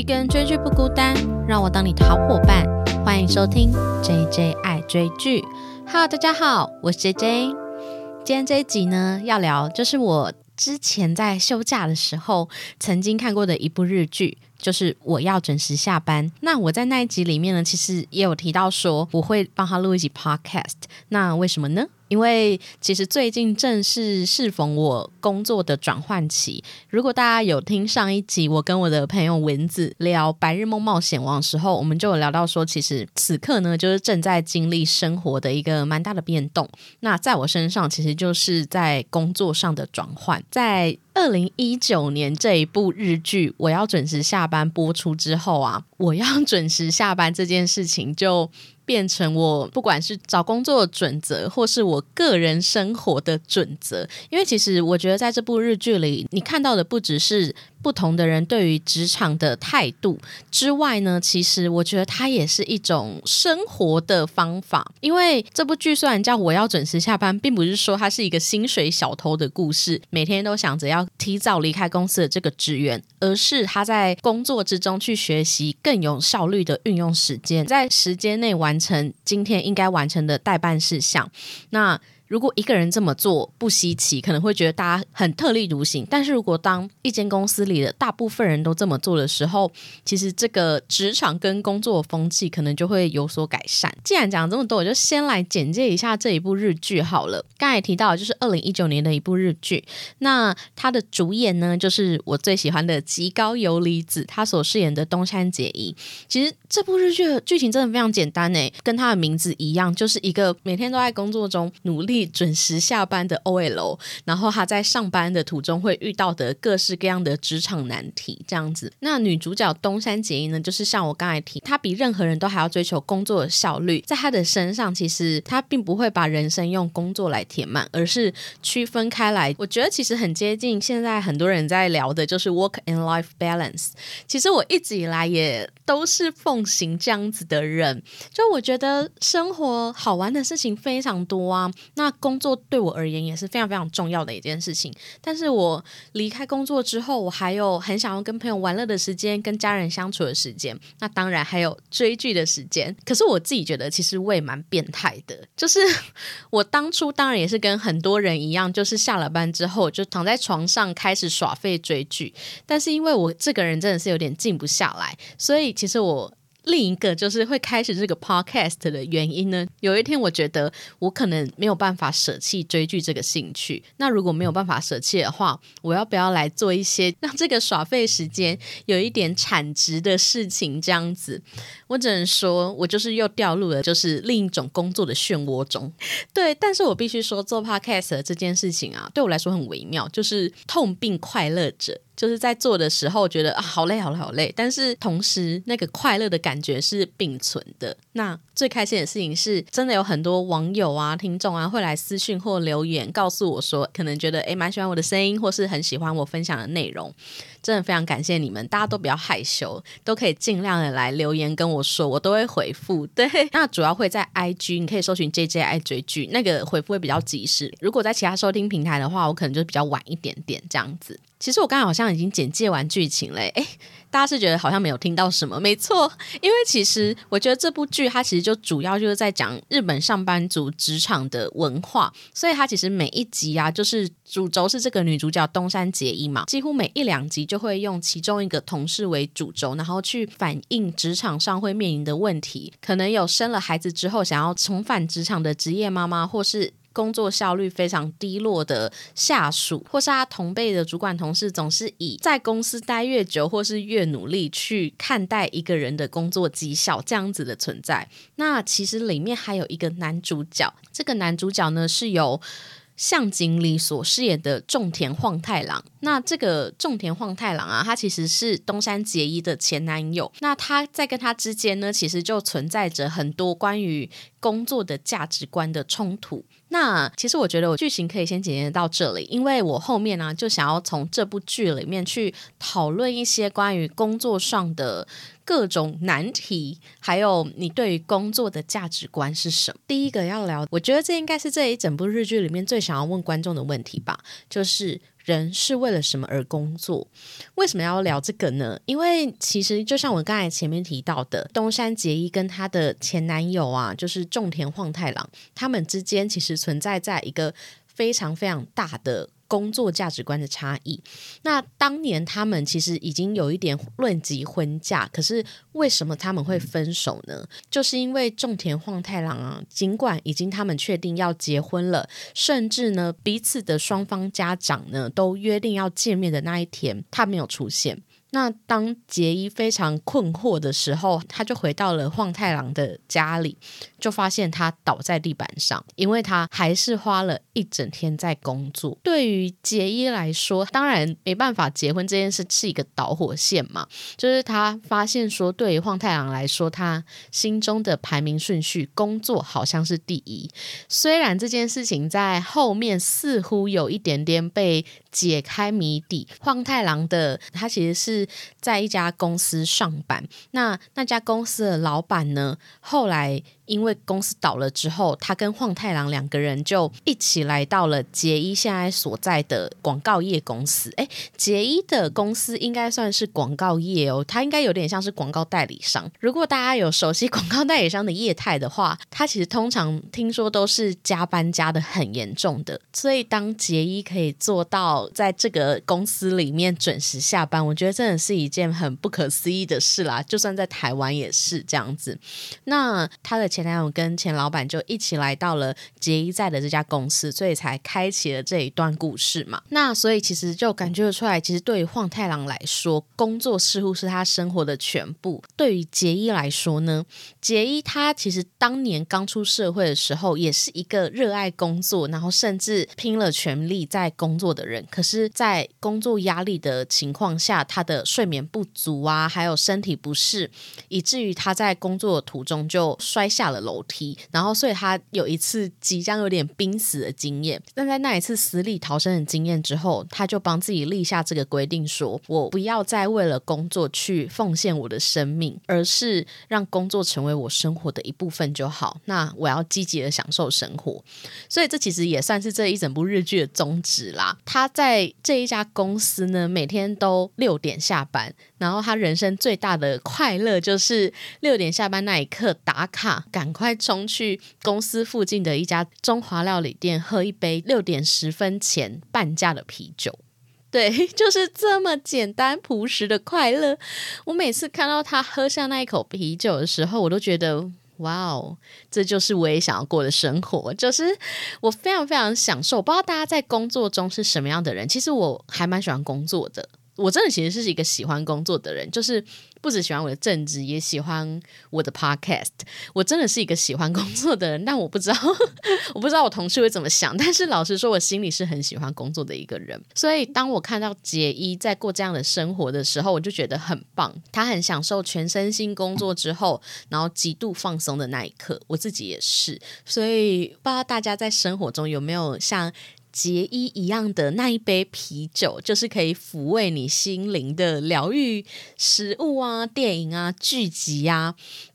一个人追剧不孤单，让我当你的好伙伴。欢迎收听 J J 爱追剧。Hello，大家好，我是 J J。今天这一集呢，要聊就是我之前在休假的时候曾经看过的一部日剧，就是我要准时下班。那我在那一集里面呢，其实也有提到说我会帮他录一集 Podcast。那为什么呢？因为其实最近正是适逢我工作的转换期。如果大家有听上一集我跟我的朋友蚊子聊《白日梦冒险王》时候，我们就有聊到说，其实此刻呢，就是正在经历生活的一个蛮大的变动。那在我身上，其实就是在工作上的转换。在二零一九年这一部日剧《我要准时下班》播出之后啊，我要准时下班这件事情就。变成我不管是找工作的准则，或是我个人生活的准则。因为其实我觉得在这部日剧里，你看到的不只是。不同的人对于职场的态度之外呢，其实我觉得它也是一种生活的方法。因为这部剧虽然叫我要准时下班，并不是说它是一个薪水小偷的故事，每天都想着要提早离开公司的这个职员，而是他在工作之中去学习更有效率的运用时间，在时间内完成今天应该完成的代办事项。那如果一个人这么做不稀奇，可能会觉得大家很特立独行。但是如果当一间公司里的大部分人都这么做的时候，其实这个职场跟工作风气可能就会有所改善。既然讲这么多，我就先来简介一下这一部日剧好了。刚才提到就是二零一九年的一部日剧，那它的主演呢就是我最喜欢的极高游离子，他所饰演的东山结衣。其实这部日剧的剧情真的非常简单诶，跟他的名字一样，就是一个每天都在工作中努力。准时下班的 OL，然后他在上班的途中会遇到的各式各样的职场难题，这样子。那女主角东山结衣呢，就是像我刚才提，她比任何人都还要追求工作的效率，在她的身上，其实她并不会把人生用工作来填满，而是区分开来。我觉得其实很接近现在很多人在聊的，就是 work and life balance。其实我一直以来也都是奉行这样子的人，就我觉得生活好玩的事情非常多啊，那。工作对我而言也是非常非常重要的一件事情，但是我离开工作之后，我还有很想要跟朋友玩乐的时间，跟家人相处的时间，那当然还有追剧的时间。可是我自己觉得，其实我也蛮变态的，就是我当初当然也是跟很多人一样，就是下了班之后就躺在床上开始耍废追剧，但是因为我这个人真的是有点静不下来，所以其实我。另一个就是会开始这个 podcast 的原因呢。有一天，我觉得我可能没有办法舍弃追剧这个兴趣。那如果没有办法舍弃的话，我要不要来做一些让这个耍废时间有一点产值的事情？这样子，我只能说，我就是又掉入了就是另一种工作的漩涡中。对，但是我必须说，做 podcast 这件事情啊，对我来说很微妙，就是痛并快乐着。就是在做的时候觉得啊好累好累好累，但是同时那个快乐的感觉是并存的。那最开心的事情是真的有很多网友啊、听众啊会来私讯或留言告诉我说，可能觉得诶蛮喜欢我的声音，或是很喜欢我分享的内容。真的非常感谢你们，大家都比较害羞，都可以尽量的来留言跟我说，我都会回复。对，那主要会在 IG，你可以搜寻 JJI 追剧，那个回复会比较及时。如果在其他收听平台的话，我可能就比较晚一点点这样子。其实我刚才好像已经简介完剧情嘞，诶，大家是觉得好像没有听到什么？没错，因为其实我觉得这部剧它其实就主要就是在讲日本上班族职场的文化，所以它其实每一集啊，就是主轴是这个女主角东山结衣嘛，几乎每一两集就会用其中一个同事为主轴，然后去反映职场上会面临的问题，可能有生了孩子之后想要重返职场的职业妈妈，或是。工作效率非常低落的下属，或是他同辈的主管同事，总是以在公司待越久或是越努力去看待一个人的工作绩效这样子的存在。那其实里面还有一个男主角，这个男主角呢是由向井理所饰演的种田晃太郎。那这个种田晃太郎啊，他其实是东山结衣的前男友。那他在跟他之间呢，其实就存在着很多关于工作的价值观的冲突。那其实我觉得我剧情可以先简介到这里，因为我后面呢就想要从这部剧里面去讨论一些关于工作上的各种难题，还有你对于工作的价值观是什么。第一个要聊，我觉得这应该是这一整部日剧里面最想要问观众的问题吧，就是人是为了什么而工作？为什么要聊这个呢？因为其实就像我刚才前面提到的，东山结衣跟她的前男友啊，就是种田晃太郎，他们之间其实存在在一个非常非常大的。工作价值观的差异。那当年他们其实已经有一点论及婚嫁，可是为什么他们会分手呢？就是因为种田晃太郎啊，尽管已经他们确定要结婚了，甚至呢彼此的双方家长呢都约定要见面的那一天，他没有出现。那当杰伊非常困惑的时候，他就回到了晃太郎的家里，就发现他倒在地板上，因为他还是花了一整天在工作。对于杰伊来说，当然没办法结婚这件事是一个导火线嘛，就是他发现说，对于晃太郎来说，他心中的排名顺序，工作好像是第一。虽然这件事情在后面似乎有一点点被解开谜底，晃太郎的他其实是。在一家公司上班，那那家公司的老板呢？后来。因为公司倒了之后，他跟晃太郎两个人就一起来到了杰伊现在所在的广告业公司。哎，杰伊的公司应该算是广告业哦，他应该有点像是广告代理商。如果大家有熟悉广告代理商的业态的话，他其实通常听说都是加班加的很严重的。所以当杰伊可以做到在这个公司里面准时下班，我觉得真的是一件很不可思议的事啦。就算在台湾也是这样子。那他的前。前男友跟前老板就一起来到了杰一在的这家公司，所以才开启了这一段故事嘛。那所以其实就感觉得出来，其实对于晃太郎来说，工作似乎是他生活的全部。对于杰一来说呢，杰一他其实当年刚出社会的时候，也是一个热爱工作，然后甚至拼了全力在工作的人。可是，在工作压力的情况下，他的睡眠不足啊，还有身体不适，以至于他在工作的途中就摔下。了楼梯，然后所以他有一次即将有点濒死的经验。但在那一次死里逃生的经验之后，他就帮自己立下这个规定：说我不要再为了工作去奉献我的生命，而是让工作成为我生活的一部分就好。那我要积极的享受生活。所以这其实也算是这一整部日剧的宗旨啦。他在这一家公司呢，每天都六点下班，然后他人生最大的快乐就是六点下班那一刻打卡。赶快冲去公司附近的一家中华料理店喝一杯六点十分前半价的啤酒，对，就是这么简单朴实的快乐。我每次看到他喝下那一口啤酒的时候，我都觉得哇哦，这就是我也想要过的生活，就是我非常非常享受。不知道大家在工作中是什么样的人？其实我还蛮喜欢工作的，我真的其实是一个喜欢工作的人，就是。不只喜欢我的政治，也喜欢我的 podcast。我真的是一个喜欢工作的人，但我不知道，我不知道我同事会怎么想。但是老实说，我心里是很喜欢工作的一个人。所以当我看到杰伊在过这样的生活的时候，我就觉得很棒。他很享受全身心工作之后，然后极度放松的那一刻。我自己也是。所以不知道大家在生活中有没有像。杰伊一样的那一杯啤酒，就是可以抚慰你心灵的疗愈食物啊、电影啊、剧集啊。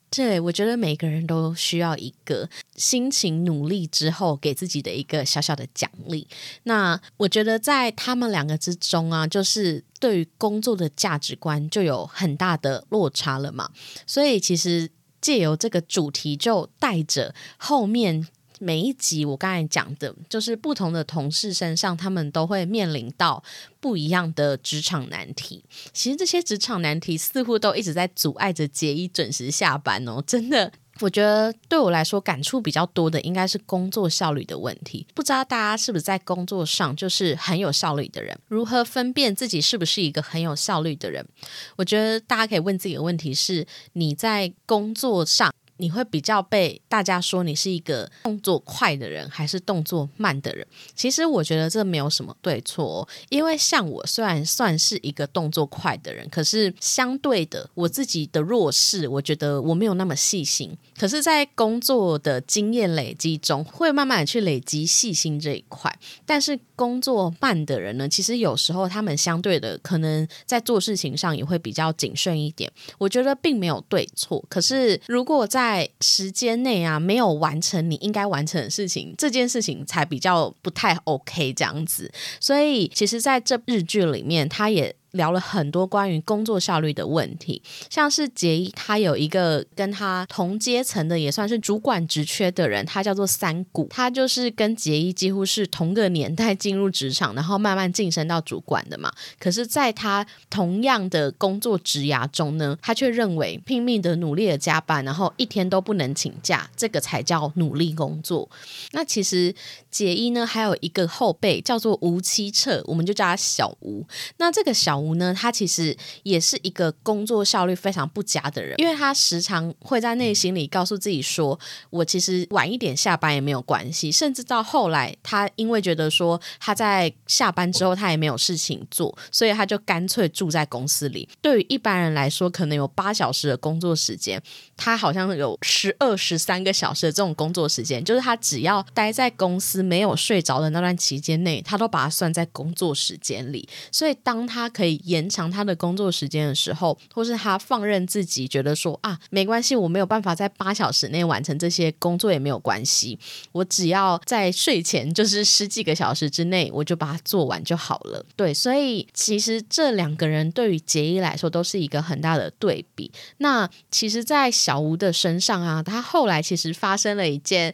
对我觉得每个人都需要一个辛勤努力之后给自己的一个小小的奖励。那我觉得在他们两个之中啊，就是对于工作的价值观就有很大的落差了嘛。所以其实借由这个主题，就带着后面。每一集我刚才讲的，就是不同的同事身上，他们都会面临到不一样的职场难题。其实这些职场难题似乎都一直在阻碍着杰伊准时下班哦。真的，我觉得对我来说感触比较多的，应该是工作效率的问题。不知道大家是不是在工作上就是很有效率的人？如何分辨自己是不是一个很有效率的人？我觉得大家可以问自己的问题是：你在工作上。你会比较被大家说你是一个动作快的人，还是动作慢的人？其实我觉得这没有什么对错，因为像我虽然算是一个动作快的人，可是相对的，我自己的弱势，我觉得我没有那么细心。可是，在工作的经验累积中，会慢慢去累积细心这一块。但是工作慢的人呢，其实有时候他们相对的，可能在做事情上也会比较谨慎一点。我觉得并没有对错，可是如果在在时间内啊没有完成你应该完成的事情，这件事情才比较不太 OK 这样子。所以其实在这日剧里面，他也。聊了很多关于工作效率的问题，像是杰伊，他有一个跟他同阶层的，也算是主管职缺的人，他叫做三谷，他就是跟杰伊几乎是同个年代进入职场，然后慢慢晋升到主管的嘛。可是，在他同样的工作职涯中呢，他却认为拼命的努力的加班，然后一天都不能请假，这个才叫努力工作。那其实杰伊呢，还有一个后辈叫做吴七彻，我们就叫他小吴。那这个小吴。吴呢，他其实也是一个工作效率非常不佳的人，因为他时常会在内心里告诉自己说：“我其实晚一点下班也没有关系。”甚至到后来，他因为觉得说他在下班之后他也没有事情做，所以他就干脆住在公司里。对于一般人来说，可能有八小时的工作时间，他好像有十二、十三个小时的这种工作时间，就是他只要待在公司没有睡着的那段期间内，他都把它算在工作时间里。所以当他可以。延长他的工作时间的时候，或是他放任自己觉得说啊，没关系，我没有办法在八小时内完成这些工作也没有关系，我只要在睡前就是十几个小时之内，我就把它做完就好了。对，所以其实这两个人对于杰伊来说都是一个很大的对比。那其实，在小吴的身上啊，他后来其实发生了一件。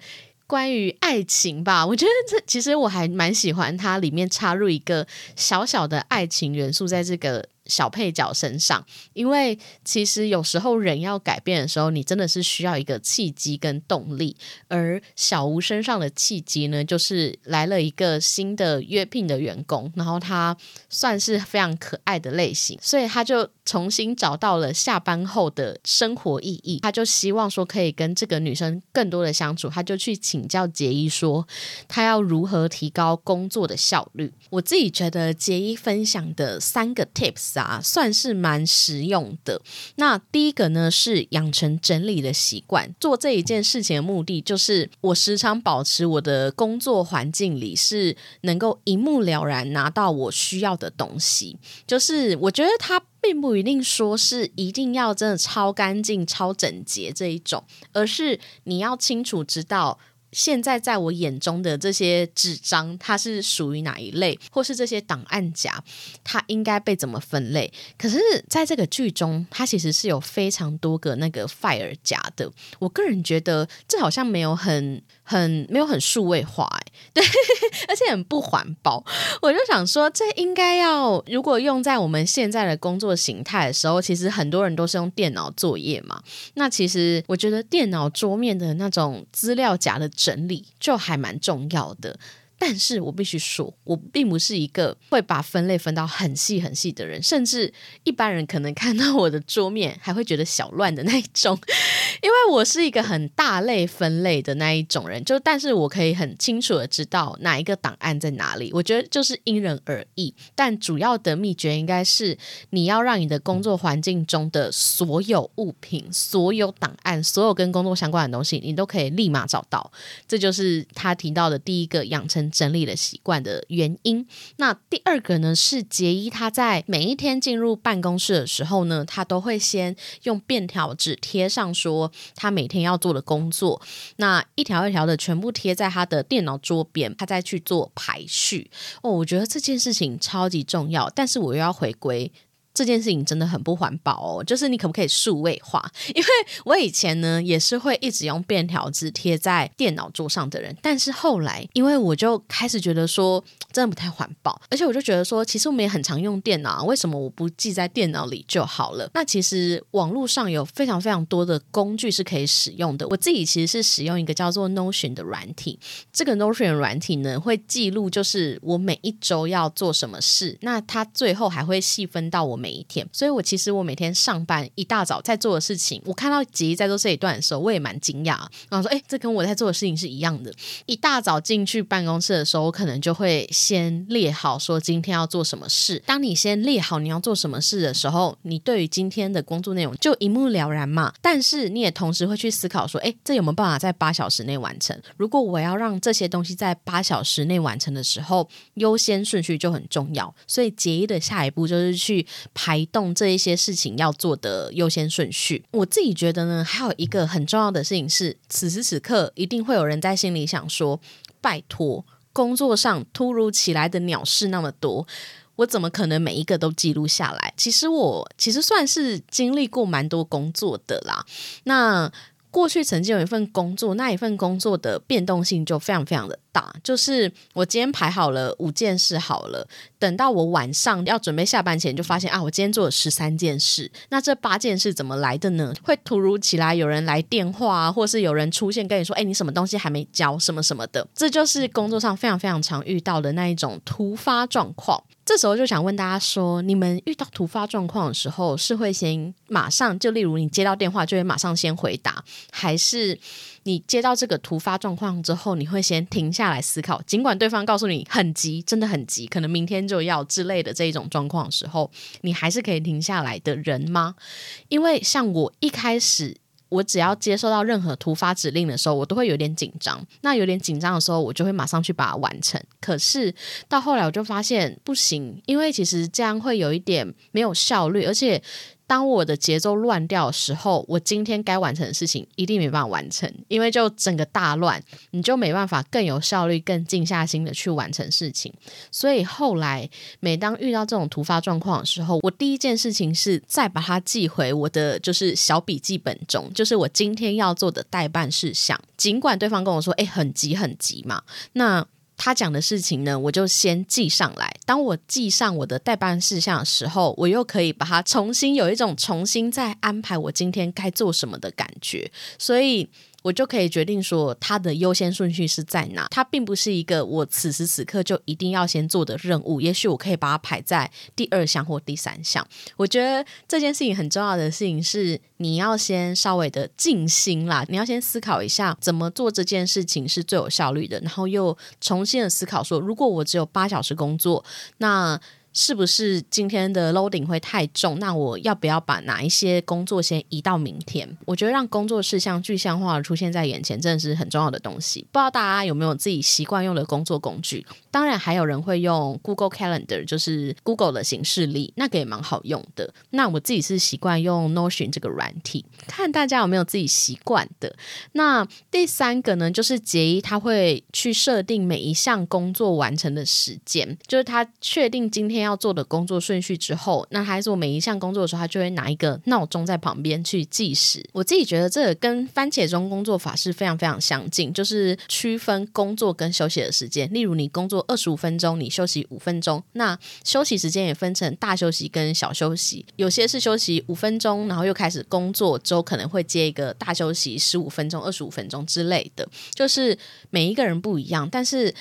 关于爱情吧，我觉得这其实我还蛮喜欢它里面插入一个小小的爱情元素在这个。小配角身上，因为其实有时候人要改变的时候，你真的是需要一个契机跟动力。而小吴身上的契机呢，就是来了一个新的约聘的员工，然后他算是非常可爱的类型，所以他就重新找到了下班后的生活意义。他就希望说可以跟这个女生更多的相处，他就去请教杰伊说，他要如何提高工作的效率。我自己觉得杰伊分享的三个 tips，啊算是蛮实用的。那第一个呢，是养成整理的习惯。做这一件事情的目的，就是我时常保持我的工作环境里是能够一目了然拿到我需要的东西。就是我觉得它并不一定说是一定要真的超干净、超整洁这一种，而是你要清楚知道。现在在我眼中的这些纸张，它是属于哪一类，或是这些档案夹，它应该被怎么分类？可是，在这个剧中，它其实是有非常多个那个 fire 夹的。我个人觉得，这好像没有很。很没有很数位化哎，对，而且很不环保。我就想说，这应该要如果用在我们现在的工作形态的时候，其实很多人都是用电脑作业嘛。那其实我觉得电脑桌面的那种资料夹的整理就还蛮重要的。但是我必须说，我并不是一个会把分类分到很细很细的人，甚至一般人可能看到我的桌面还会觉得小乱的那一种，因为我是一个很大类分类的那一种人。就但是我可以很清楚的知道哪一个档案在哪里，我觉得就是因人而异。但主要的秘诀应该是你要让你的工作环境中的所有物品、所有档案、所有跟工作相关的东西，你都可以立马找到。这就是他提到的第一个养成。整理的习惯的原因。那第二个呢，是杰伊他在每一天进入办公室的时候呢，他都会先用便条纸贴上说他每天要做的工作，那一条一条的全部贴在他的电脑桌边，他再去做排序。哦，我觉得这件事情超级重要，但是我又要回归。这件事情真的很不环保哦，就是你可不可以数位化？因为我以前呢也是会一直用便条纸贴在电脑桌上的人，但是后来因为我就开始觉得说真的不太环保，而且我就觉得说其实我们也很常用电脑，为什么我不记在电脑里就好了？那其实网络上有非常非常多的工具是可以使用的。我自己其实是使用一个叫做 Notion 的软体，这个 Notion 软体呢会记录就是我每一周要做什么事，那它最后还会细分到我。每一天，所以我其实我每天上班一大早在做的事情，我看到杰在做这一段的时候，我也蛮惊讶。然后说，哎，这跟我在做的事情是一样的。一大早进去办公室的时候，我可能就会先列好说今天要做什么事。当你先列好你要做什么事的时候，你对于今天的工作内容就一目了然嘛。但是你也同时会去思考说，哎，这有没有办法在八小时内完成？如果我要让这些东西在八小时内完成的时候，优先顺序就很重要。所以杰伊的下一步就是去。排动这一些事情要做的优先顺序。我自己觉得呢，还有一个很重要的事情是，此时此刻一定会有人在心里想说：“拜托，工作上突如其来的鸟事那么多。”我怎么可能每一个都记录下来？其实我其实算是经历过蛮多工作的啦。那过去曾经有一份工作，那一份工作的变动性就非常非常的大。就是我今天排好了五件事好了，等到我晚上要准备下班前，就发现啊，我今天做了十三件事。那这八件事怎么来的呢？会突如其来有人来电话，或是有人出现跟你说：“哎，你什么东西还没交？什么什么的。”这就是工作上非常非常常遇到的那一种突发状况。这时候就想问大家说：你们遇到突发状况的时候，是会先马上就，例如你接到电话就会马上先回答，还是你接到这个突发状况之后，你会先停下来思考？尽管对方告诉你很急，真的很急，可能明天就要之类的这一种状况的时候，你还是可以停下来的人吗？因为像我一开始。我只要接受到任何突发指令的时候，我都会有点紧张。那有点紧张的时候，我就会马上去把它完成。可是到后来，我就发现不行，因为其实这样会有一点没有效率，而且。当我的节奏乱掉的时候，我今天该完成的事情一定没办法完成，因为就整个大乱，你就没办法更有效率、更静下心的去完成事情。所以后来，每当遇到这种突发状况的时候，我第一件事情是再把它记回我的就是小笔记本中，就是我今天要做的代办事项。尽管对方跟我说：“哎，很急很急嘛。”那他讲的事情呢，我就先记上来。当我记上我的代办事项的时候，我又可以把它重新有一种重新再安排我今天该做什么的感觉。所以。我就可以决定说它的优先顺序是在哪。它并不是一个我此时此刻就一定要先做的任务。也许我可以把它排在第二项或第三项。我觉得这件事情很重要的事情是，你要先稍微的静心啦，你要先思考一下怎么做这件事情是最有效率的，然后又重新的思考说，如果我只有八小时工作，那。是不是今天的 loading 会太重？那我要不要把哪一些工作先移到明天？我觉得让工作事项具象化出现在眼前，真的是很重要的东西。不知道大家有没有自己习惯用的工作工具？当然，还有人会用 Google Calendar，就是 Google 的形式力，那个也蛮好用的。那我自己是习惯用 Notion 这个软体，看大家有没有自己习惯的。那第三个呢，就是杰伊他会去设定每一项工作完成的时间，就是他确定今天。要做的工作顺序之后，那他做每一项工作的时候，他就会拿一个闹钟在旁边去计时。我自己觉得这个跟番茄钟工作法是非常非常相近，就是区分工作跟休息的时间。例如，你工作二十五分钟，你休息五分钟，那休息时间也分成大休息跟小休息。有些是休息五分钟，然后又开始工作，之后可能会接一个大休息十五分钟、二十五分钟之类的。就是每一个人不一样，但是。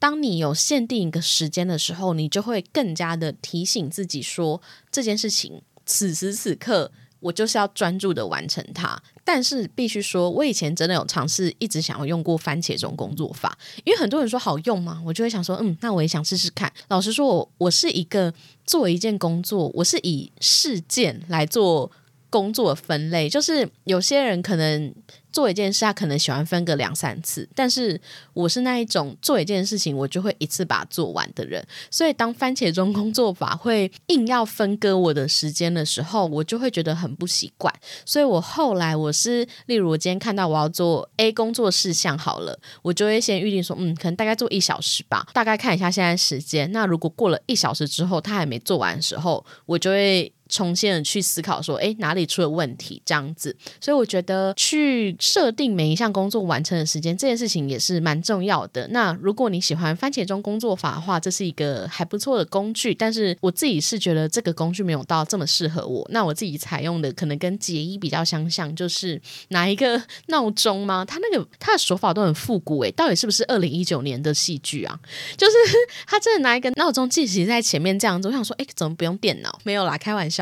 当你有限定一个时间的时候，你就会更加的提醒自己说这件事情此时此刻我就是要专注的完成它。但是必须说，我以前真的有尝试，一直想要用过番茄这种工作法，因为很多人说好用嘛，我就会想说，嗯，那我也想试试看。老实说，我我是一个做一件工作，我是以事件来做工作分类，就是有些人可能。做一件事，他可能喜欢分个两三次，但是我是那一种做一件事情，我就会一次把它做完的人。所以，当番茄钟工作法会硬要分割我的时间的时候，我就会觉得很不习惯。所以我后来我是，例如我今天看到我要做 A 工作事项好了，我就会先预定说，嗯，可能大概做一小时吧，大概看一下现在时间。那如果过了一小时之后，他还没做完的时候，我就会。重新的去思考说，哎，哪里出了问题？这样子，所以我觉得去设定每一项工作完成的时间，这件事情也是蛮重要的。那如果你喜欢番茄钟工作法的话，这是一个还不错的工具。但是我自己是觉得这个工具没有到这么适合我。那我自己采用的可能跟杰伊比较相像，就是拿一个闹钟吗？他那个他的手法都很复古诶，到底是不是二零一九年的戏剧啊？就是他真的拿一个闹钟计时在前面这样子，我想说，哎，怎么不用电脑？没有啦，开玩笑。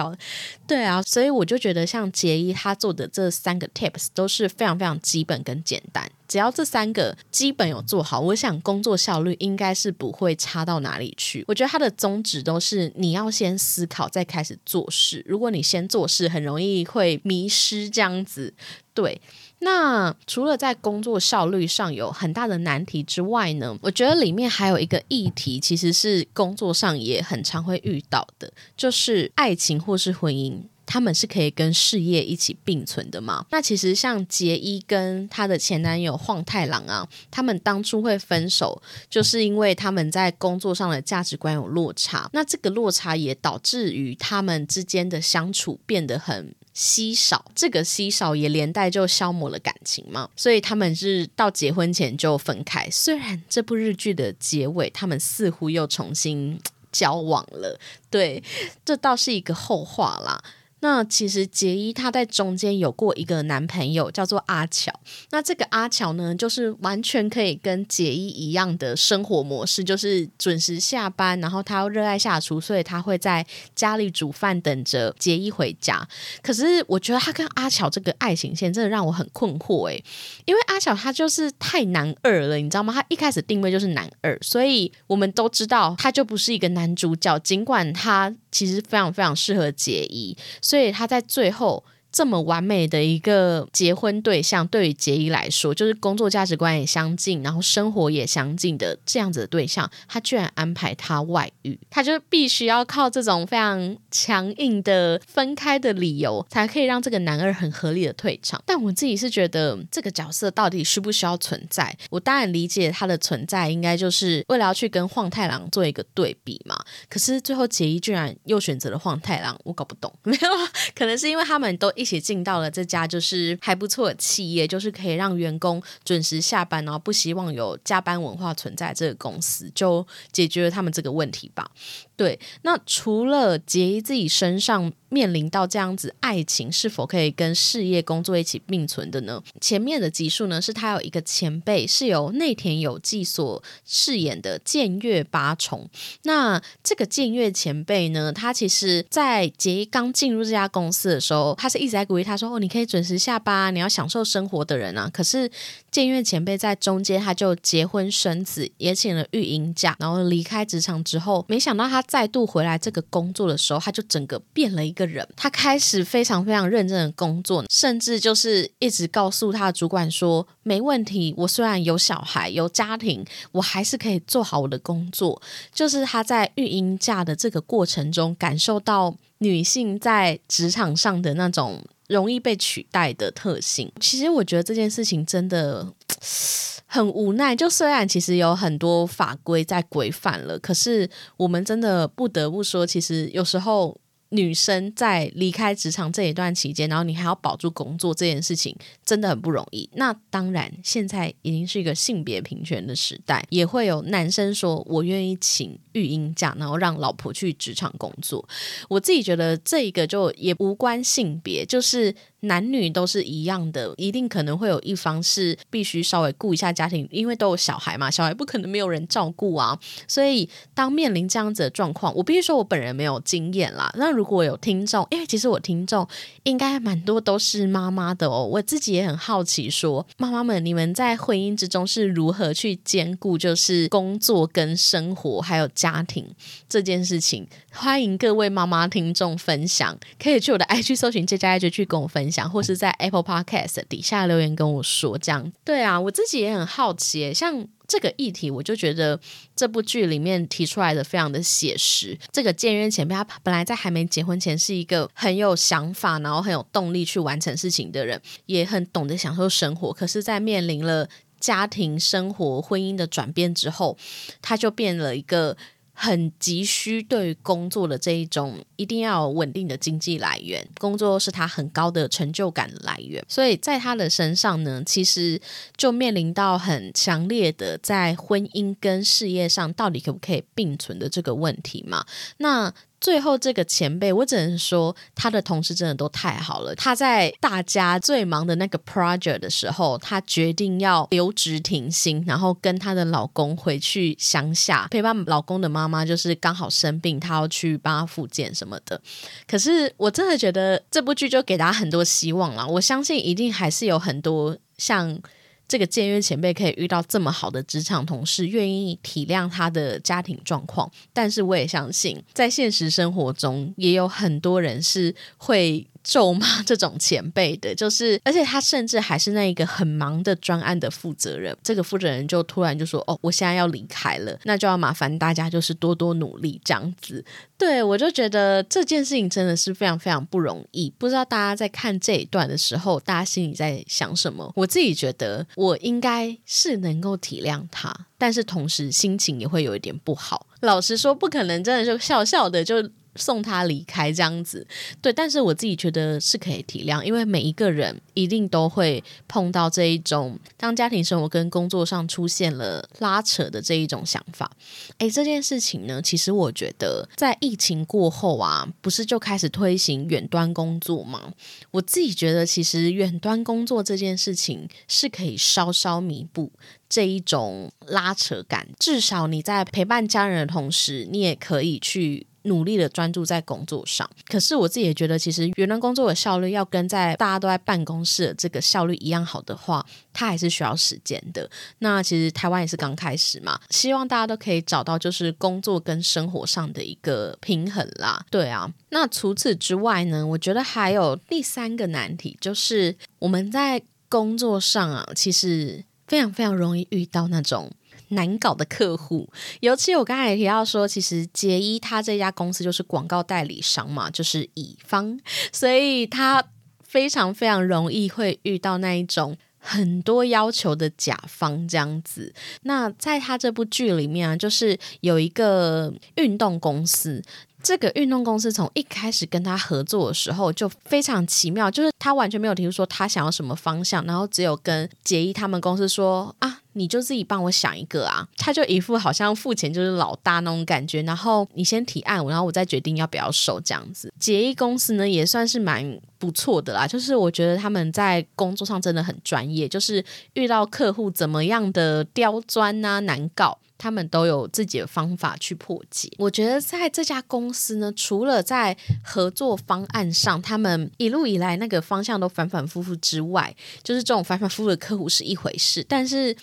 对啊，所以我就觉得像杰伊他做的这三个 tips 都是非常非常基本跟简单，只要这三个基本有做好，我想工作效率应该是不会差到哪里去。我觉得他的宗旨都是你要先思考再开始做事，如果你先做事，很容易会迷失这样子。对，那除了在工作效率上有很大的难题之外呢，我觉得里面还有一个议题，其实是工作上也很常会遇到的，就是爱情或是婚姻。他们是可以跟事业一起并存的吗？那其实像杰伊跟她的前男友晃太郎啊，他们当初会分手，就是因为他们在工作上的价值观有落差。那这个落差也导致于他们之间的相处变得很稀少，这个稀少也连带就消磨了感情嘛。所以他们是到结婚前就分开。虽然这部日剧的结尾，他们似乎又重新交往了，对，这倒是一个后话啦。那其实杰伊他在中间有过一个男朋友叫做阿乔，那这个阿乔呢，就是完全可以跟杰伊一样的生活模式，就是准时下班，然后他又热爱下厨，所以他会在家里煮饭等着杰伊回家。可是我觉得他跟阿乔这个爱情线真的让我很困惑诶，因为阿乔他就是太男二了，你知道吗？他一开始定位就是男二，所以我们都知道他就不是一个男主角，尽管他其实非常非常适合杰伊。所以他在最后。这么完美的一个结婚对象，对于杰伊来说，就是工作价值观也相近，然后生活也相近的这样子的对象，他居然安排他外遇，他就必须要靠这种非常强硬的分开的理由，才可以让这个男二很合理的退场。但我自己是觉得，这个角色到底需不需要存在？我当然理解他的存在，应该就是为了要去跟晃太郎做一个对比嘛。可是最后杰伊居然又选择了晃太郎，我搞不懂。没有，可能是因为他们都一。起进到了这家就是还不错的企业，就是可以让员工准时下班，然后不希望有加班文化存在这个公司，就解决了他们这个问题吧。对，那除了杰伊自己身上。面临到这样子，爱情是否可以跟事业工作一起并存的呢？前面的集数呢，是他有一个前辈是由内田有纪所饰演的剑月八重。那这个剑月前辈呢，他其实在杰伊刚进入这家公司的时候，他是一直在鼓励他说：“哦，你可以准时下班，你要享受生活的人啊。”可是剑月前辈在中间他就结婚生子，也请了育婴假，然后离开职场之后，没想到他再度回来这个工作的时候，他就整个变了一。个人，他开始非常非常认真的工作，甚至就是一直告诉他的主管说：“没问题，我虽然有小孩有家庭，我还是可以做好我的工作。”就是他在育婴假的这个过程中，感受到女性在职场上的那种容易被取代的特性。其实我觉得这件事情真的 很无奈。就虽然其实有很多法规在规范了，可是我们真的不得不说，其实有时候。女生在离开职场这一段期间，然后你还要保住工作这件事情，真的很不容易。那当然，现在已经是一个性别平权的时代，也会有男生说：“我愿意请育婴假，然后让老婆去职场工作。”我自己觉得这一个就也无关性别，就是。男女都是一样的，一定可能会有一方是必须稍微顾一下家庭，因为都有小孩嘛，小孩不可能没有人照顾啊。所以当面临这样子的状况，我必须说我本人没有经验啦。那如果有听众，因为其实我听众应该蛮多都是妈妈的哦，我自己也很好奇，说妈妈们，你们在婚姻之中是如何去兼顾，就是工作跟生活还有家家庭这件事情？欢迎各位妈妈听众分享，可以去我的 IG 搜寻这家 IG 去跟我分。享或是在 Apple Podcast 底下留言跟我说，这样对啊，我自己也很好奇。像这个议题，我就觉得这部剧里面提出来的非常的写实。这个建渊前辈，他本来在还没结婚前是一个很有想法，然后很有动力去完成事情的人，也很懂得享受生活。可是，在面临了家庭生活、婚姻的转变之后，他就变了一个。很急需对工作的这一种，一定要稳定的经济来源，工作是他很高的成就感来源，所以在他的身上呢，其实就面临到很强烈的在婚姻跟事业上到底可不可以并存的这个问题嘛？那。最后，这个前辈，我只能说他的同事真的都太好了。他在大家最忙的那个 project 的时候，他决定要留职停薪，然后跟他的老公回去乡下陪伴老公的妈妈，就是刚好生病，他要去帮他复健什么的。可是我真的觉得这部剧就给大家很多希望了。我相信一定还是有很多像。这个签约前辈可以遇到这么好的职场同事，愿意体谅他的家庭状况，但是我也相信，在现实生活中也有很多人是会。咒骂这种前辈的，就是而且他甚至还是那一个很忙的专案的负责人。这个负责人就突然就说：“哦，我现在要离开了，那就要麻烦大家就是多多努力这样子。”对我就觉得这件事情真的是非常非常不容易。不知道大家在看这一段的时候，大家心里在想什么？我自己觉得我应该是能够体谅他，但是同时心情也会有一点不好。老实说，不可能真的就笑笑的就。送他离开这样子，对，但是我自己觉得是可以体谅，因为每一个人一定都会碰到这一种，当家庭生活跟工作上出现了拉扯的这一种想法。诶，这件事情呢，其实我觉得在疫情过后啊，不是就开始推行远端工作吗？我自己觉得，其实远端工作这件事情是可以稍稍弥补这一种拉扯感，至少你在陪伴家人的同时，你也可以去。努力的专注在工作上，可是我自己也觉得，其实原来工作的效率要跟在大家都在办公室的这个效率一样好的话，它还是需要时间的。那其实台湾也是刚开始嘛，希望大家都可以找到就是工作跟生活上的一个平衡啦。对啊，那除此之外呢，我觉得还有第三个难题，就是我们在工作上啊，其实非常非常容易遇到那种。难搞的客户，尤其我刚才也提到说，其实杰伊他这家公司就是广告代理商嘛，就是乙方，所以他非常非常容易会遇到那一种很多要求的甲方这样子。那在他这部剧里面啊，就是有一个运动公司。这个运动公司从一开始跟他合作的时候就非常奇妙，就是他完全没有提出说他想要什么方向，然后只有跟杰伊他们公司说啊，你就自己帮我想一个啊，他就一副好像付钱就是老大那种感觉，然后你先提案，然后我再决定要不要收这样子。杰伊公司呢也算是蛮不错的啦，就是我觉得他们在工作上真的很专业，就是遇到客户怎么样的刁钻啊难搞。他们都有自己的方法去破解。我觉得在这家公司呢，除了在合作方案上，他们一路以来那个方向都反反复复之外，就是这种反反复复的客户是一回事。但是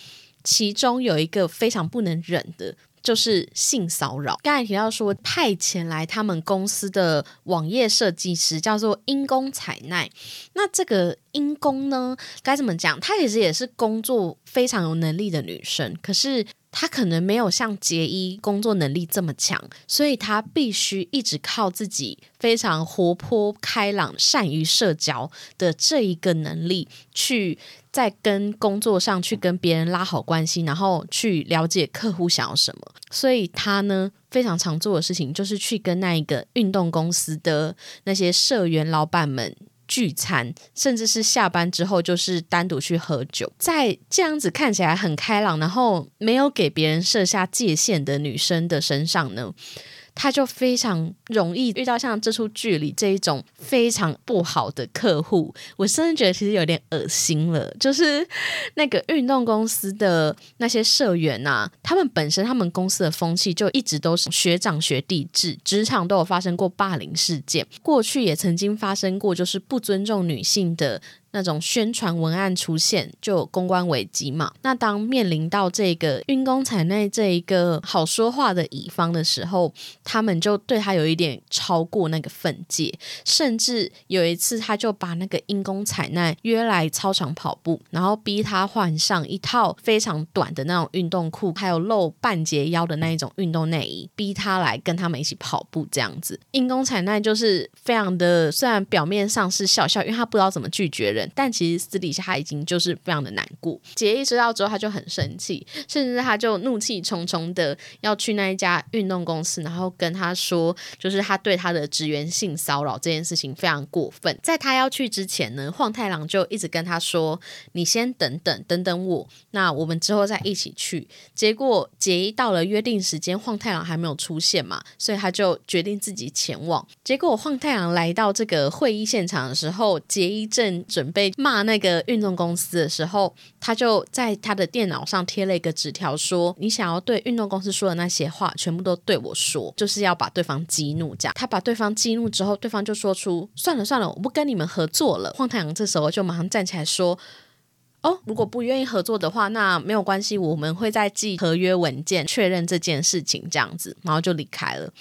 其中有一个非常不能忍的，就是性骚扰。刚才提到说派遣来他们公司的网页设计师叫做因公采奈，那这个因公呢，该怎么讲？她其实也是工作非常有能力的女生，可是。她可能没有像杰伊工作能力这么强，所以她必须一直靠自己非常活泼开朗、善于社交的这一个能力，去在跟工作上去跟别人拉好关系，然后去了解客户想要什么。所以他呢，非常常做的事情就是去跟那一个运动公司的那些社员老板们。聚餐，甚至是下班之后就是单独去喝酒，在这样子看起来很开朗，然后没有给别人设下界限的女生的身上呢？他就非常容易遇到像这出剧里这一种非常不好的客户，我甚至觉得其实有点恶心了。就是那个运动公司的那些社员呐，他们本身他们公司的风气就一直都是学长学弟制，职场都有发生过霸凌事件，过去也曾经发生过就是不尊重女性的。那种宣传文案出现就公关危机嘛？那当面临到这个运工采内这一个好说话的乙方的时候，他们就对他有一点超过那个分界，甚至有一次他就把那个因公采奈约来操场跑步，然后逼他换上一套非常短的那种运动裤，还有露半截腰的那一种运动内衣，逼他来跟他们一起跑步这样子。因公采奈就是非常的，虽然表面上是笑笑，因为他不知道怎么拒绝人。但其实私底下他已经就是非常的难过。杰伊知道之后，他就很生气，甚至他就怒气冲冲的要去那一家运动公司，然后跟他说，就是他对他的职员性骚扰这件事情非常过分。在他要去之前呢，晃太郎就一直跟他说：“你先等等，等等我，那我们之后再一起去。”结果杰伊到了约定时间，晃太郎还没有出现嘛，所以他就决定自己前往。结果晃太郎来到这个会议现场的时候，杰伊正准。被骂那个运动公司的时候，他就在他的电脑上贴了一个纸条，说：“你想要对运动公司说的那些话，全部都对我说，就是要把对方激怒。”这样，他把对方激怒之后，对方就说出：“算了算了，我不跟你们合作了。”晃太阳这时候就马上站起来说：“哦，如果不愿意合作的话，那没有关系，我们会再寄合约文件确认这件事情。”这样子，然后就离开了。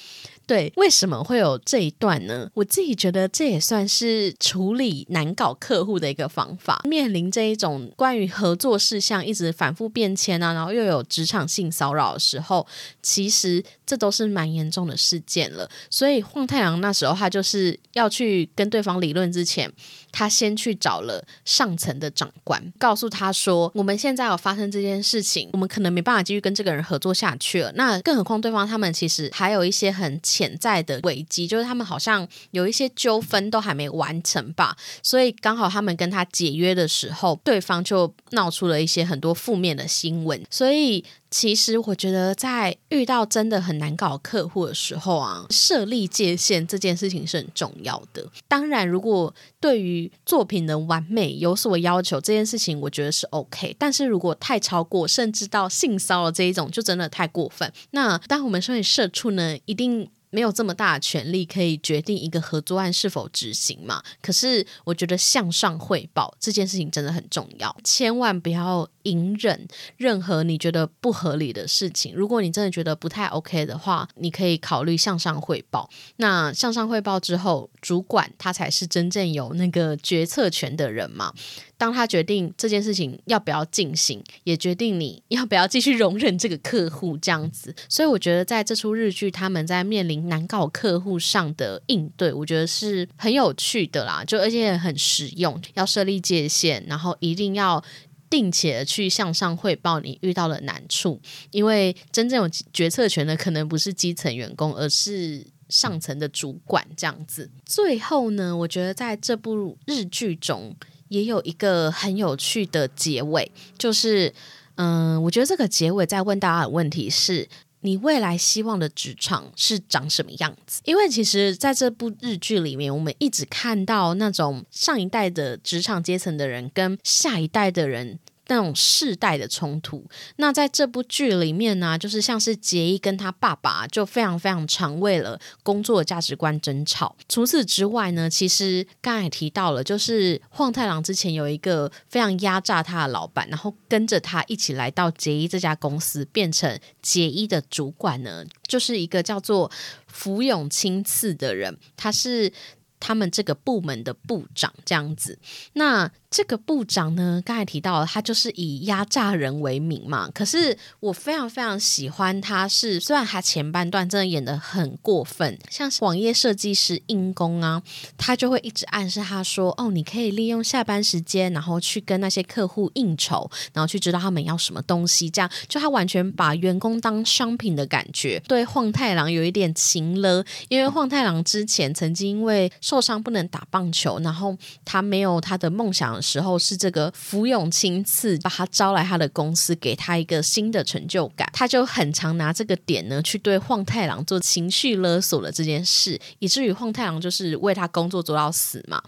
对，为什么会有这一段呢？我自己觉得这也算是处理难搞客户的一个方法。面临这一种关于合作事项一直反复变迁啊，然后又有职场性骚扰的时候，其实这都是蛮严重的事件了。所以晃太阳那时候他就是要去跟对方理论之前，他先去找了上层的长官，告诉他说：“我们现在有发生这件事情，我们可能没办法继续跟这个人合作下去了。那更何况对方他们其实还有一些很潜在的危机，就是他们好像有一些纠纷都还没完成吧。所以刚好他们跟他解约的时候，对方就闹出了一些很多负面的新闻。所以其实我觉得，在遇到真的很难搞客户的时候啊，设立界限这件事情是很重要的。当然，如果对于作品的完美有所要求，这件事情我觉得是 OK。但是如果太超过，甚至到性骚扰这一种，就真的太过分。那当我们身为社畜呢，一定。没有这么大的权力可以决定一个合作案是否执行嘛？可是我觉得向上汇报这件事情真的很重要，千万不要隐忍任何你觉得不合理的事情。如果你真的觉得不太 OK 的话，你可以考虑向上汇报。那向上汇报之后，主管他才是真正有那个决策权的人嘛。当他决定这件事情要不要进行，也决定你要不要继续容忍这个客户这样子。所以我觉得在这出日剧，他们在面临难搞客户上的应对，我觉得是很有趣的啦。就而且很实用，要设立界限，然后一定要定期的去向上汇报你遇到的难处，因为真正有决策权的可能不是基层员工，而是上层的主管这样子。最后呢，我觉得在这部日剧中。也有一个很有趣的结尾，就是，嗯，我觉得这个结尾在问大家的问题是：你未来希望的职场是长什么样子？因为其实在这部日剧里面，我们一直看到那种上一代的职场阶层的人跟下一代的人。那种世代的冲突，那在这部剧里面呢，就是像是杰伊跟他爸爸就非常非常常为了工作的价值观争吵。除此之外呢，其实刚才也提到了，就是晃太郎之前有一个非常压榨他的老板，然后跟着他一起来到杰伊这家公司，变成杰伊的主管呢，就是一个叫做福永清次的人，他是他们这个部门的部长这样子。那这个部长呢，刚才提到了，他就是以压榨人为名嘛。可是我非常非常喜欢他，是虽然他前半段真的演的很过分，像是网页设计师硬工啊，他就会一直暗示他说：“哦，你可以利用下班时间，然后去跟那些客户应酬，然后去知道他们要什么东西。”这样就他完全把员工当商品的感觉，对晃太郎有一点情了。因为晃太郎之前曾经因为受伤不能打棒球，然后他没有他的梦想。时候是这个福永亲自把他招来他的公司，给他一个新的成就感，他就很常拿这个点呢去对晃太郎做情绪勒索的这件事，以至于晃太郎就是为他工作做到死嘛。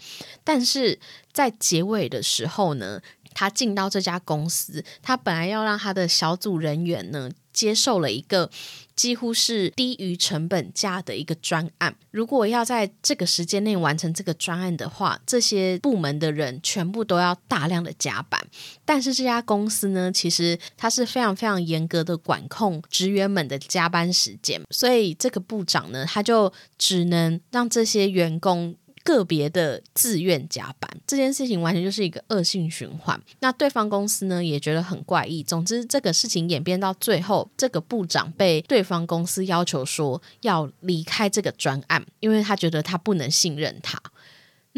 但是在结尾的时候呢，他进到这家公司，他本来要让他的小组人员呢接受了一个。几乎是低于成本价的一个专案。如果要在这个时间内完成这个专案的话，这些部门的人全部都要大量的加班。但是这家公司呢，其实它是非常非常严格的管控职员们的加班时间，所以这个部长呢，他就只能让这些员工。个别的自愿加班这件事情，完全就是一个恶性循环。那对方公司呢，也觉得很怪异。总之，这个事情演变到最后，这个部长被对方公司要求说要离开这个专案，因为他觉得他不能信任他。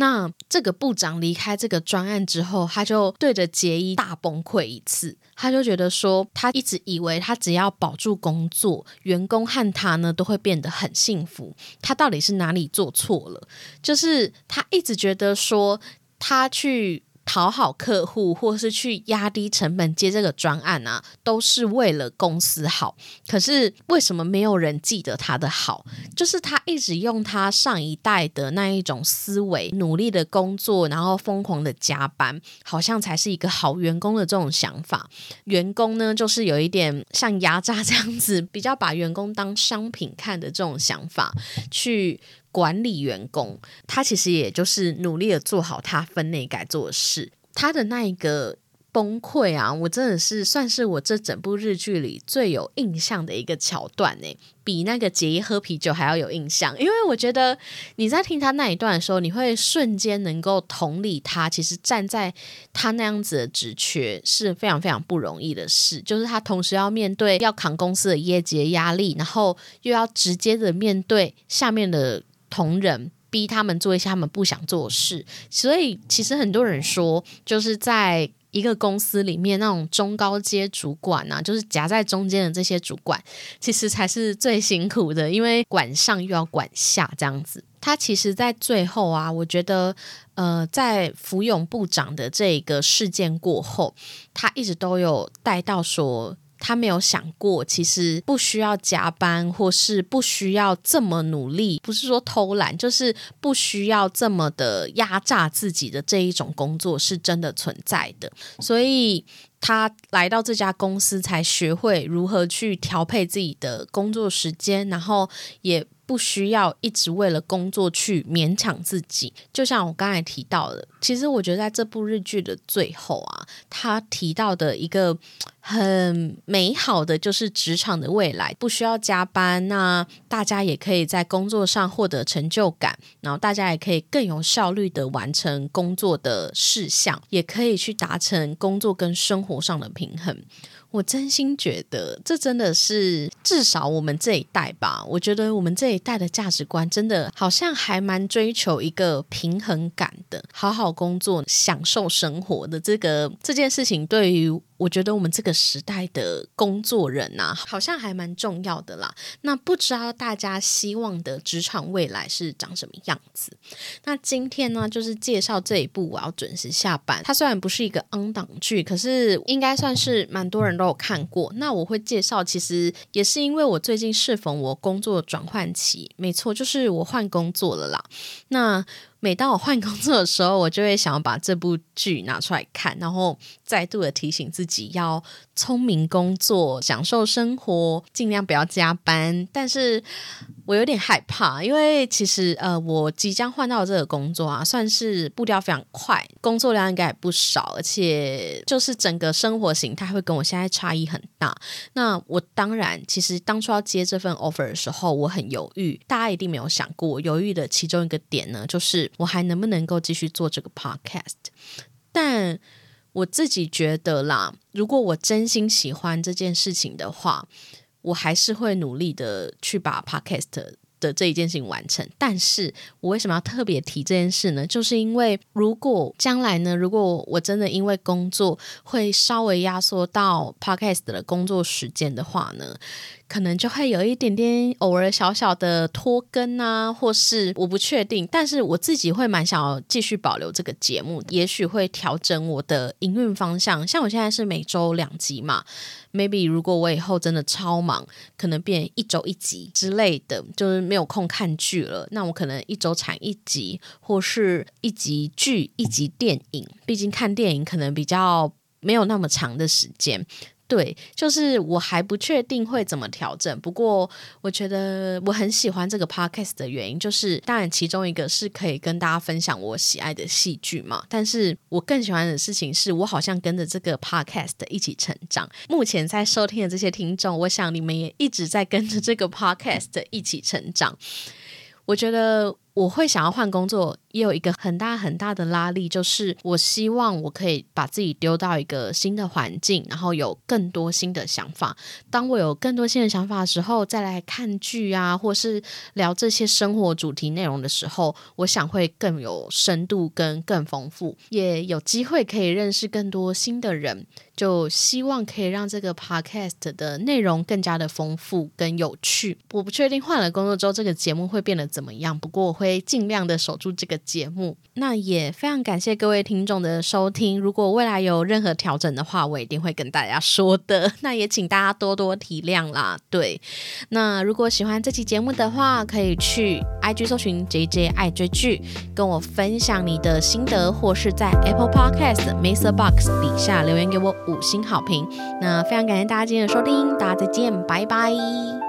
那这个部长离开这个专案之后，他就对着杰伊大崩溃一次。他就觉得说，他一直以为他只要保住工作，员工和他呢都会变得很幸福。他到底是哪里做错了？就是他一直觉得说，他去。讨好客户，或是去压低成本接这个专案啊，都是为了公司好。可是为什么没有人记得他的好？就是他一直用他上一代的那一种思维，努力的工作，然后疯狂的加班，好像才是一个好员工的这种想法。员工呢，就是有一点像压榨这样子，比较把员工当商品看的这种想法去。管理员工，他其实也就是努力的做好他分内该做的事。他的那一个崩溃啊！我真的是算是我这整部日剧里最有印象的一个桥段呢，比那个杰伊喝啤酒还要有印象。因为我觉得你在听他那一段的时候，你会瞬间能够同理他。其实站在他那样子的职缺是非常非常不容易的事，就是他同时要面对要扛公司的业绩压力，然后又要直接的面对下面的同仁。逼他们做一些他们不想做的事，所以其实很多人说，就是在一个公司里面那种中高阶主管啊，就是夹在中间的这些主管，其实才是最辛苦的，因为管上又要管下这样子。他其实，在最后啊，我觉得，呃，在福永部长的这个事件过后，他一直都有带到说。他没有想过，其实不需要加班，或是不需要这么努力，不是说偷懒，就是不需要这么的压榨自己的这一种工作是真的存在的。所以他来到这家公司，才学会如何去调配自己的工作时间，然后也。不需要一直为了工作去勉强自己，就像我刚才提到的，其实我觉得在这部日剧的最后啊，他提到的一个很美好的就是职场的未来，不需要加班，那大家也可以在工作上获得成就感，然后大家也可以更有效率的完成工作的事项，也可以去达成工作跟生活上的平衡。我真心觉得，这真的是至少我们这一代吧。我觉得我们这一代的价值观，真的好像还蛮追求一个平衡感的，好好工作，享受生活的这个这件事情，对于。我觉得我们这个时代的工作人呐，好像还蛮重要的啦。那不知道大家希望的职场未来是长什么样子？那今天呢，就是介绍这一部我要准时下班。它虽然不是一个 on 档剧，可是应该算是蛮多人都有看过。那我会介绍，其实也是因为我最近适逢我工作转换期，没错，就是我换工作了啦。那每当我换工作的时候，我就会想要把这部剧拿出来看，然后再度的提醒自己要聪明工作、享受生活，尽量不要加班。但是我有点害怕，因为其实呃，我即将换到这个工作啊，算是步调非常快，工作量应该也不少，而且就是整个生活形态会跟我现在差异很大。那我当然，其实当初要接这份 offer 的时候，我很犹豫。大家一定没有想过，犹豫的其中一个点呢，就是。我还能不能够继续做这个 podcast？但我自己觉得啦，如果我真心喜欢这件事情的话，我还是会努力的去把 podcast 的这一件事情完成。但是我为什么要特别提这件事呢？就是因为如果将来呢，如果我真的因为工作会稍微压缩到 podcast 的工作时间的话呢？可能就会有一点点偶尔小小的拖更啊，或是我不确定，但是我自己会蛮想要继续保留这个节目，也许会调整我的营运方向。像我现在是每周两集嘛，maybe 如果我以后真的超忙，可能变一周一集之类的，就是没有空看剧了，那我可能一周产一集，或是一集剧一集电影。毕竟看电影可能比较没有那么长的时间。对，就是我还不确定会怎么调整。不过，我觉得我很喜欢这个 podcast 的原因，就是当然其中一个是可以跟大家分享我喜爱的戏剧嘛。但是我更喜欢的事情是我好像跟着这个 podcast 一起成长。目前在收听的这些听众，我想你们也一直在跟着这个 podcast 一起成长。我觉得我会想要换工作。也有一个很大很大的拉力，就是我希望我可以把自己丢到一个新的环境，然后有更多新的想法。当我有更多新的想法的时候，再来看剧啊，或是聊这些生活主题内容的时候，我想会更有深度跟更丰富，也有机会可以认识更多新的人。就希望可以让这个 podcast 的内容更加的丰富跟有趣。我不确定换了工作之后这个节目会变得怎么样，不过我会会尽量的守住这个。节目，那也非常感谢各位听众的收听。如果未来有任何调整的话，我一定会跟大家说的。那也请大家多多体谅啦。对，那如果喜欢这期节目的话，可以去 IG 搜寻 JJ 爱追剧，跟我分享你的心得，或是在 Apple Podcast Mesa Box 底下留言给我五星好评。那非常感谢大家今天的收听，大家再见，拜拜。